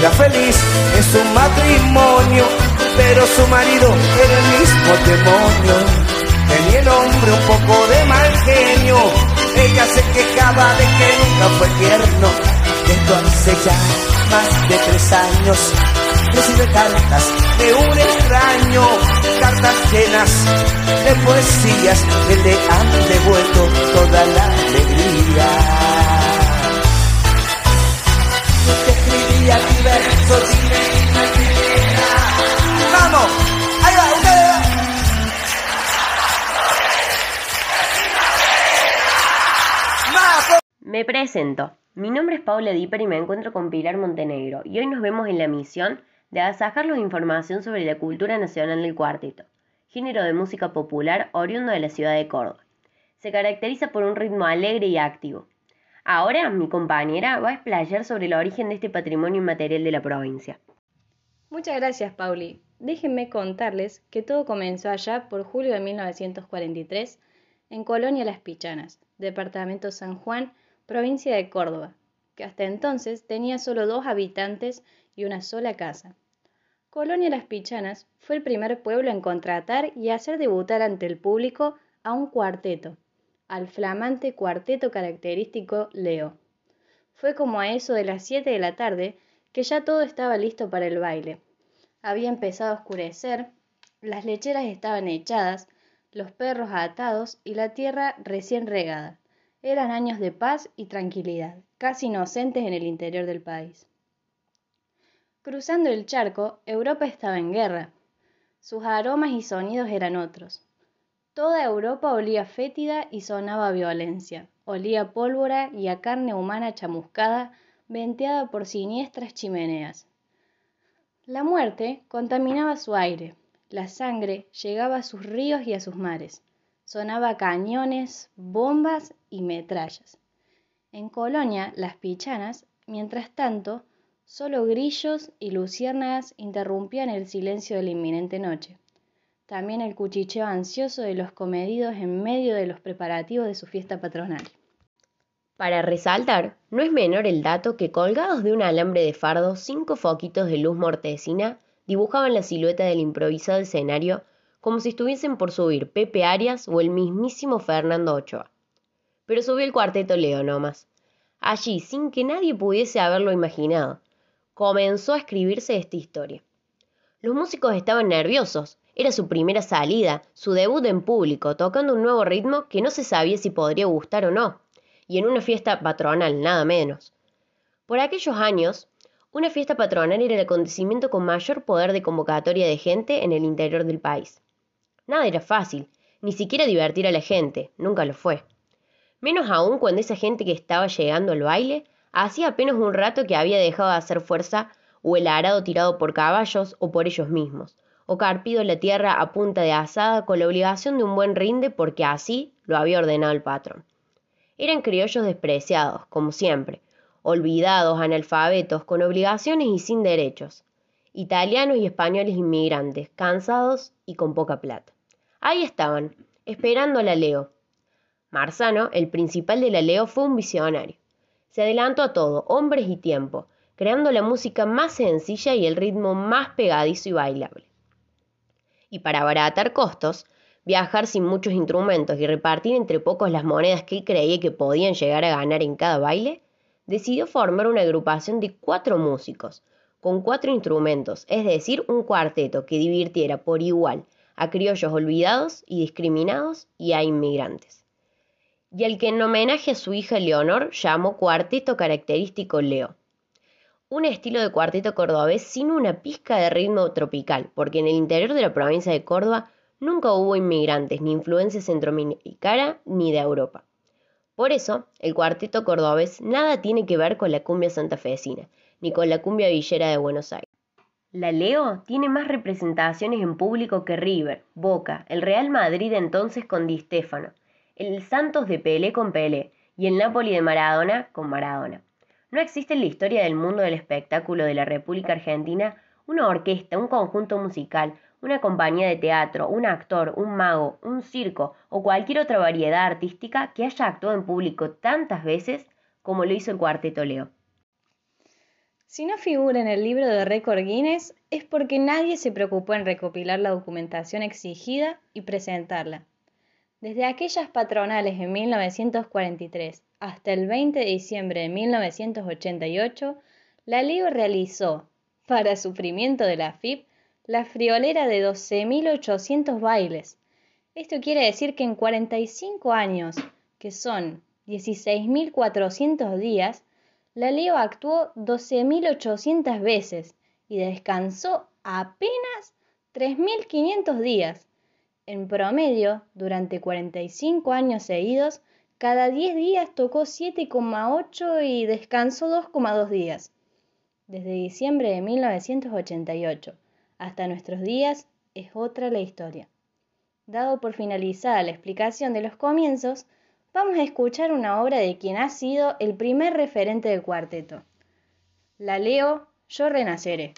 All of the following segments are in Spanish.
era feliz en su matrimonio, pero su marido era el mismo demonio. Tenía el hombre un poco de mal genio, ella se quejaba de que nunca fue tierno. Esto hace ya más de tres años, recibe cartas de un extraño, cartas llenas de poesías que le han devuelto toda la alegría. ¡Vamos! ¡Ahí va! Me presento. Mi nombre es Paula Dipper y me encuentro con Pilar Montenegro y hoy nos vemos en la misión de agasajarlos de información sobre la cultura nacional del cuarteto, género de música popular oriundo de la ciudad de Córdoba. Se caracteriza por un ritmo alegre y activo, Ahora mi compañera va a explayar sobre el origen de este patrimonio inmaterial de la provincia. Muchas gracias, Pauli. Déjenme contarles que todo comenzó allá por julio de 1943 en Colonia Las Pichanas, departamento San Juan, provincia de Córdoba, que hasta entonces tenía solo dos habitantes y una sola casa. Colonia Las Pichanas fue el primer pueblo en contratar y hacer debutar ante el público a un cuarteto, al flamante cuarteto característico Leo. Fue como a eso de las siete de la tarde que ya todo estaba listo para el baile. Había empezado a oscurecer, las lecheras estaban echadas, los perros atados y la tierra recién regada. Eran años de paz y tranquilidad, casi inocentes en el interior del país. Cruzando el charco, Europa estaba en guerra. Sus aromas y sonidos eran otros. Toda Europa olía fétida y sonaba violencia, olía pólvora y a carne humana chamuscada, venteada por siniestras chimeneas. La muerte contaminaba su aire, la sangre llegaba a sus ríos y a sus mares, sonaba cañones, bombas y metrallas. En Colonia, las pichanas, mientras tanto, solo grillos y luciérnagas interrumpían el silencio de la inminente noche también el cuchicheo ansioso de los comedidos en medio de los preparativos de su fiesta patronal. Para resaltar, no es menor el dato que colgados de un alambre de fardo, cinco foquitos de luz mortecina dibujaban la silueta del improvisado escenario como si estuviesen por subir Pepe Arias o el mismísimo Fernando Ochoa. Pero subió el cuarteto Leo nomás. Allí, sin que nadie pudiese haberlo imaginado, comenzó a escribirse esta historia. Los músicos estaban nerviosos, era su primera salida, su debut en público, tocando un nuevo ritmo que no se sabía si podría gustar o no, y en una fiesta patronal, nada menos. Por aquellos años, una fiesta patronal era el acontecimiento con mayor poder de convocatoria de gente en el interior del país. Nada era fácil, ni siquiera divertir a la gente, nunca lo fue. Menos aún cuando esa gente que estaba llegando al baile hacía apenas un rato que había dejado de hacer fuerza o el arado tirado por caballos o por ellos mismos, o carpido la tierra a punta de asada con la obligación de un buen rinde porque así lo había ordenado el patrón. Eran criollos despreciados, como siempre, olvidados, analfabetos, con obligaciones y sin derechos, italianos y españoles inmigrantes, cansados y con poca plata. Ahí estaban, esperando a la Leo. Marzano, el principal de la Leo, fue un visionario. Se adelantó a todo, hombres y tiempo, creando la música más sencilla y el ritmo más pegadizo y bailable y para abaratar costos, viajar sin muchos instrumentos y repartir entre pocos las monedas que él creía que podían llegar a ganar en cada baile, decidió formar una agrupación de cuatro músicos, con cuatro instrumentos, es decir, un cuarteto que divirtiera por igual a criollos olvidados y discriminados y a inmigrantes. Y al que en homenaje a su hija Leonor llamó Cuarteto Característico Leo un estilo de cuarteto cordobés sin una pizca de ritmo tropical, porque en el interior de la provincia de Córdoba nunca hubo inmigrantes ni influencia centroamericana ni de Europa. Por eso, el cuarteto cordobés nada tiene que ver con la cumbia santafesina, ni con la cumbia villera de Buenos Aires. La Leo tiene más representaciones en público que River, Boca, el Real Madrid entonces con Di Stefano, el Santos de Pelé con Pelé y el Napoli de Maradona con Maradona. No existe en la historia del mundo del espectáculo de la República Argentina una orquesta, un conjunto musical, una compañía de teatro, un actor, un mago, un circo o cualquier otra variedad artística que haya actuado en público tantas veces como lo hizo el Cuarteto Leo. Si no figura en el libro de récord Guinness es porque nadie se preocupó en recopilar la documentación exigida y presentarla. Desde aquellas patronales en 1943 hasta el 20 de diciembre de 1988, la LIO realizó, para sufrimiento de la FIP, la friolera de 12.800 bailes. Esto quiere decir que en 45 años, que son 16.400 días, la Leo actuó 12.800 veces y descansó apenas 3.500 días. En promedio, durante 45 años seguidos, cada 10 días tocó 7,8 y descansó 2,2 días. Desde diciembre de 1988 hasta nuestros días es otra la historia. Dado por finalizada la explicación de los comienzos, vamos a escuchar una obra de quien ha sido el primer referente del cuarteto. La leo, yo renaceré.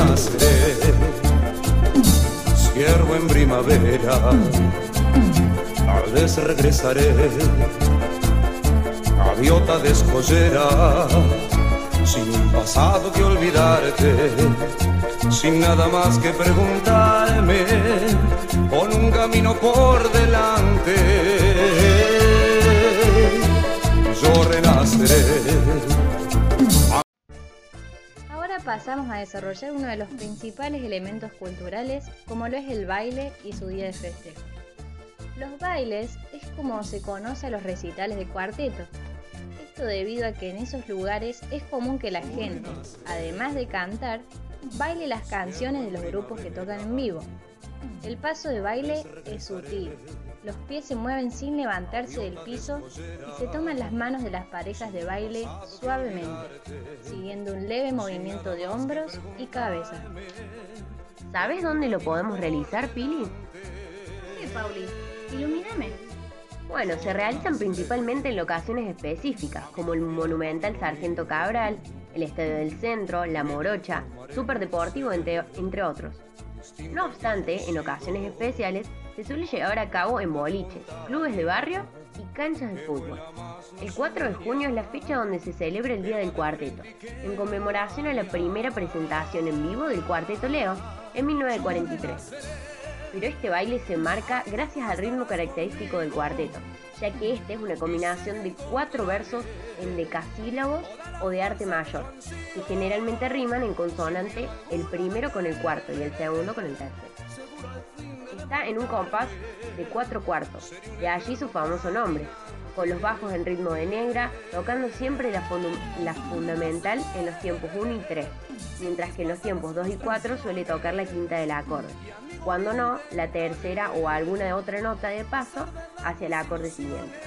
Yo renaceré, ciervo en primavera, a vez regresaré, gaviota descollera, sin un pasado que olvidarte sin nada más que preguntarme, con un camino por delante. Yo renaceré. Pasamos a desarrollar uno de los principales elementos culturales, como lo es el baile y su día de festejo. Los bailes es como se conoce a los recitales de cuarteto. Esto debido a que en esos lugares es común que la gente, además de cantar, baile las canciones de los grupos que tocan en vivo. El paso de baile es sutil. Los pies se mueven sin levantarse del piso y se toman las manos de las parejas de baile suavemente, siguiendo un leve movimiento de hombros y cabeza. ¿Sabes dónde lo podemos realizar, Pili? Sí, Pauli, ilumíname. Bueno, se realizan principalmente en locaciones específicas, como el Monumental Sargento Cabral, el Estadio del Centro, La Morocha, Superdeportivo, entre, entre otros. No obstante, en ocasiones especiales se suele llevar a cabo en boliches, clubes de barrio y canchas de fútbol. El 4 de junio es la fecha donde se celebra el Día del Cuarteto, en conmemoración a la primera presentación en vivo del Cuarteto Leo en 1943. Pero este baile se marca gracias al ritmo característico del cuarteto, ya que este es una combinación de cuatro versos en decasílabos o de arte mayor, que generalmente riman en consonante el primero con el cuarto y el segundo con el tercero. Está en un compás de cuatro cuartos, de allí su famoso nombre, con los bajos en ritmo de negra, tocando siempre la, la fundamental en los tiempos 1 y 3, mientras que en los tiempos 2 y 4 suele tocar la quinta del acorde, cuando no, la tercera o alguna otra nota de paso hacia el acorde siguiente.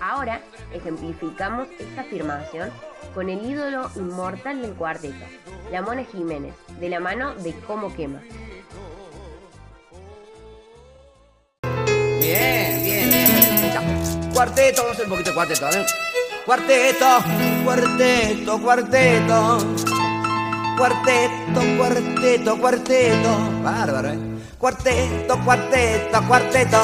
Ahora ejemplificamos esta afirmación con el ídolo inmortal del cuarteto, la Mona Jiménez, de la mano de Cómo Quema. Bien, bien, bien. Cuarteto, vamos a hacer un poquito de cuarteto, ¿vale? Cuarteto, cuarteto, cuarteto. Cuarteto, cuarteto, cuarteto. Bárbaro, ¿eh? Cuarteto, cuarteto, cuarteto.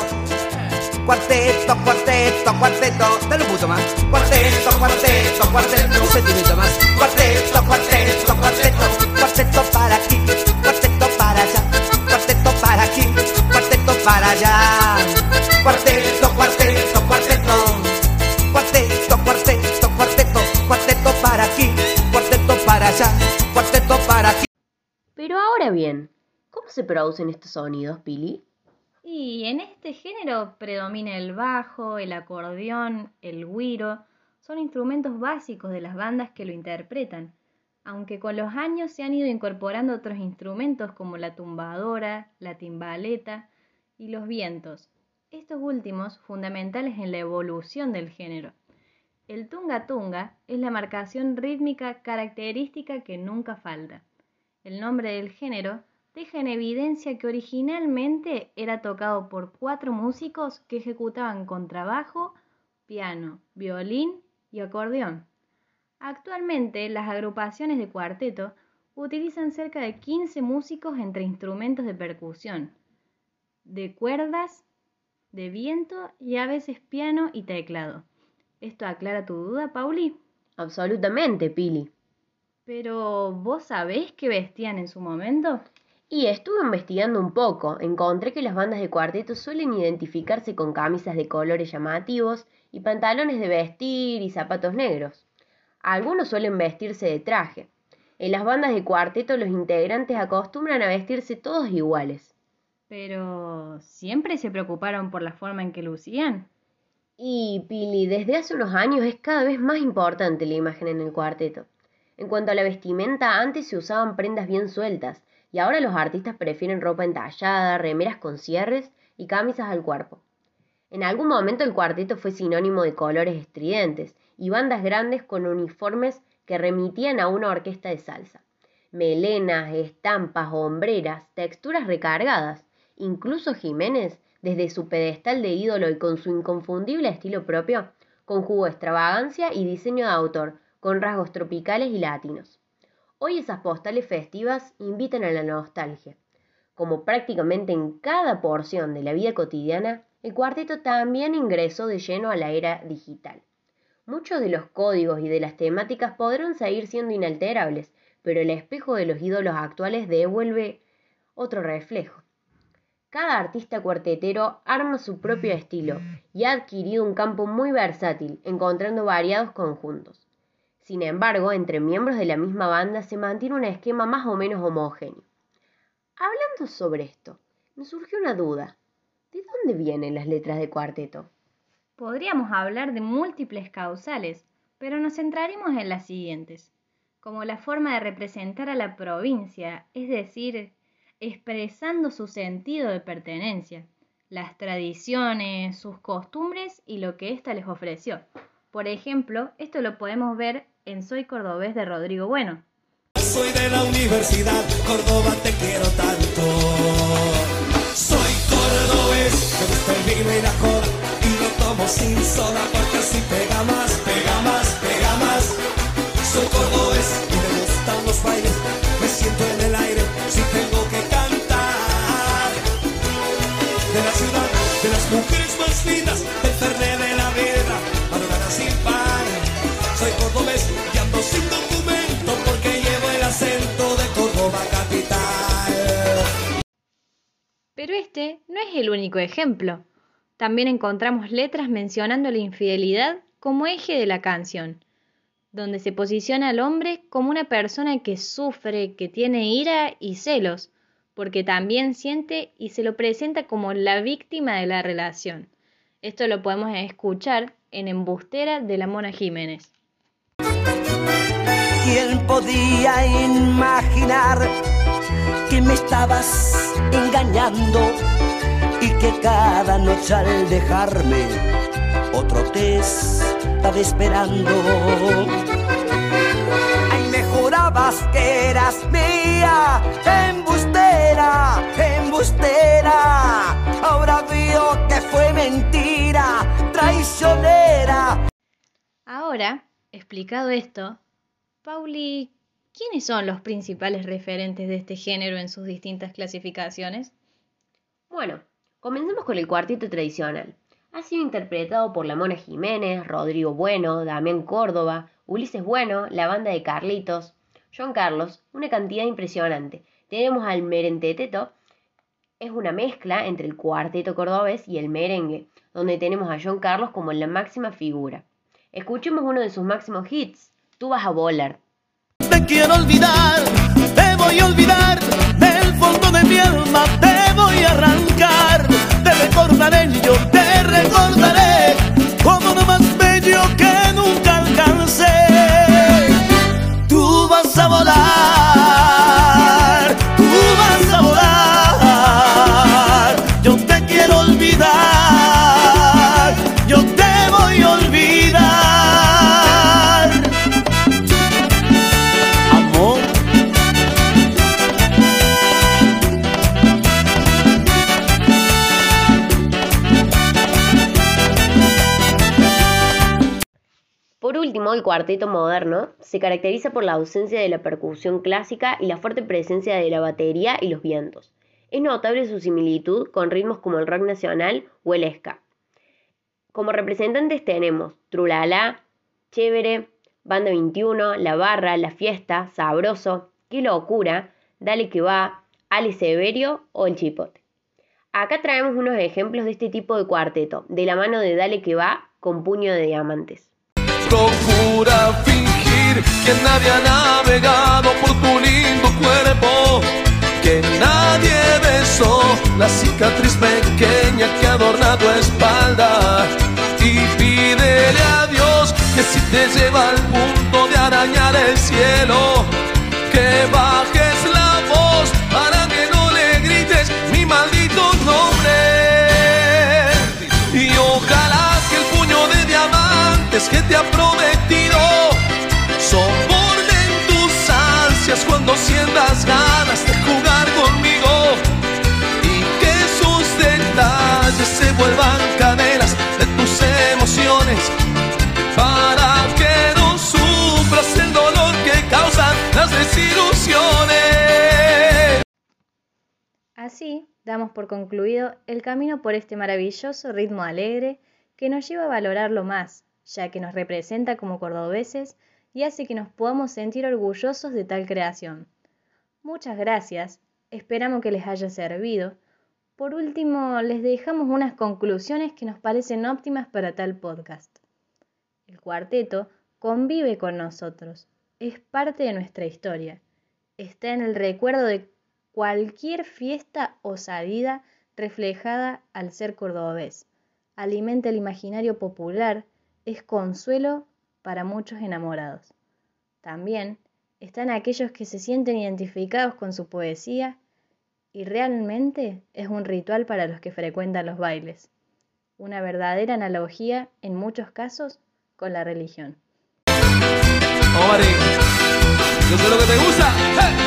Cuarteto, cuarteto, cuarteto. Dale un punto más. Cuarteto, cuarteto, cuarteto. Un sentimiento más. Cuarteto, cuarteto, cuarteto. Cuarteto para aquí, cuarteto para allá. Cuarteto para aquí, cuarteto para allá. Cuarteto, cuarteto, cuarteto. Cuarteto, cuarteto, cuarteto. Cuarteto para aquí, cuarteto para allá. Cuarteto para aquí. Pero ahora bien, ¿cómo se producen estos sonidos, Pili? Y en este género predomina el bajo, el acordeón, el güiro, son instrumentos básicos de las bandas que lo interpretan, aunque con los años se han ido incorporando otros instrumentos como la tumbadora, la timbaleta y los vientos, estos últimos fundamentales en la evolución del género. El tunga tunga es la marcación rítmica característica que nunca falta. El nombre del género deja en evidencia que originalmente era tocado por cuatro músicos que ejecutaban contrabajo, piano, violín y acordeón. Actualmente las agrupaciones de cuarteto utilizan cerca de 15 músicos entre instrumentos de percusión, de cuerdas, de viento y a veces piano y teclado. ¿Esto aclara tu duda, Pauli? Absolutamente, Pili. Pero, ¿vos sabés qué vestían en su momento? Y estuve investigando un poco. Encontré que las bandas de cuarteto suelen identificarse con camisas de colores llamativos y pantalones de vestir y zapatos negros. Algunos suelen vestirse de traje. En las bandas de cuarteto los integrantes acostumbran a vestirse todos iguales. Pero, ¿siempre se preocuparon por la forma en que lucían? Y, Pili, desde hace unos años es cada vez más importante la imagen en el cuarteto. En cuanto a la vestimenta, antes se usaban prendas bien sueltas, y ahora los artistas prefieren ropa entallada, remeras con cierres y camisas al cuerpo. En algún momento el cuarteto fue sinónimo de colores estridentes y bandas grandes con uniformes que remitían a una orquesta de salsa. Melenas, estampas, hombreras, texturas recargadas. Incluso Jiménez, desde su pedestal de ídolo y con su inconfundible estilo propio, conjugó extravagancia y diseño de autor, con rasgos tropicales y latinos. Hoy esas postales festivas invitan a la nostalgia. Como prácticamente en cada porción de la vida cotidiana, el cuarteto también ingresó de lleno a la era digital. Muchos de los códigos y de las temáticas podrán seguir siendo inalterables, pero el espejo de los ídolos actuales devuelve otro reflejo. Cada artista cuartetero arma su propio estilo y ha adquirido un campo muy versátil, encontrando variados conjuntos. Sin embargo, entre miembros de la misma banda se mantiene un esquema más o menos homogéneo. Hablando sobre esto, me surgió una duda. ¿De dónde vienen las letras de cuarteto? Podríamos hablar de múltiples causales, pero nos centraremos en las siguientes, como la forma de representar a la provincia, es decir, expresando su sentido de pertenencia, las tradiciones, sus costumbres y lo que ésta les ofreció. Por ejemplo, esto lo podemos ver en Soy Cordobés de Rodrigo Bueno. Soy de la Universidad Córdoba, te quiero tanto. Soy cordobés, me gusta el y la cola y lo tomo sin soda porque así pega más, ejemplo. También encontramos letras mencionando la infidelidad como eje de la canción, donde se posiciona al hombre como una persona que sufre, que tiene ira y celos, porque también siente y se lo presenta como la víctima de la relación. Esto lo podemos escuchar en Embustera de la Mona Jiménez. ¿Quién podía imaginar que me estabas engañando que cada noche al dejarme otro te estaba esperando? Ay, me jurabas que eras mía, embustera, embustera. Ahora veo que fue mentira, traicionera. Ahora, explicado esto, Pauli, ¿quiénes son los principales referentes de este género en sus distintas clasificaciones? Bueno, comencemos con el cuarteto tradicional. Ha sido interpretado por la Mona Jiménez, Rodrigo Bueno, Damián Córdoba, Ulises Bueno, la banda de Carlitos, John Carlos, una cantidad impresionante. Tenemos al merenteteto, es una mezcla entre el cuarteto cordobés y el merengue, donde tenemos a John Carlos como la máxima figura. Escuchemos uno de sus máximos hits, Tú vas a volar. Te quiero olvidar, te voy a olvidar, fondo de mi alma te voy a arrancar. Te recordaré, yo te recordaré, cuarteto moderno se caracteriza por la ausencia de la percusión clásica y la fuerte presencia de la batería y los vientos. Es notable su similitud con ritmos como el rock nacional o el ska. Como representantes tenemos Trulala, Chévere, Banda 21, La Barra, La Fiesta, Sabroso, Qué Locura, Dale que va, Ale Severio o El Chipote. Acá traemos unos ejemplos de este tipo de cuarteto, de la mano de Dale que va con puño de diamantes. Procura fingir que nadie ha navegado por tu lindo cuerpo, que nadie besó la cicatriz pequeña que adorna tu espalda. Y pídele a Dios que si te lleva al punto de arañar el cielo, que bajes la voz para que no le grites mi maldito nombre. Y ojalá que el puño de diamantes que te Así damos por concluido el camino por este maravilloso ritmo alegre que nos lleva a valorarlo más, ya que nos representa como cordobeses y hace que nos podamos sentir orgullosos de tal creación. Muchas gracias, esperamos que les haya servido. Por último, les dejamos unas conclusiones que nos parecen óptimas para tal podcast. El cuarteto convive con nosotros, es parte de nuestra historia, está en el recuerdo de cualquier fiesta o salida reflejada al ser cordobés. Alimenta el imaginario popular, es consuelo para muchos enamorados. También están aquellos que se sienten identificados con su poesía y realmente es un ritual para los que frecuentan los bailes. Una verdadera analogía en muchos casos con la religión. Yo sé lo que te gusta.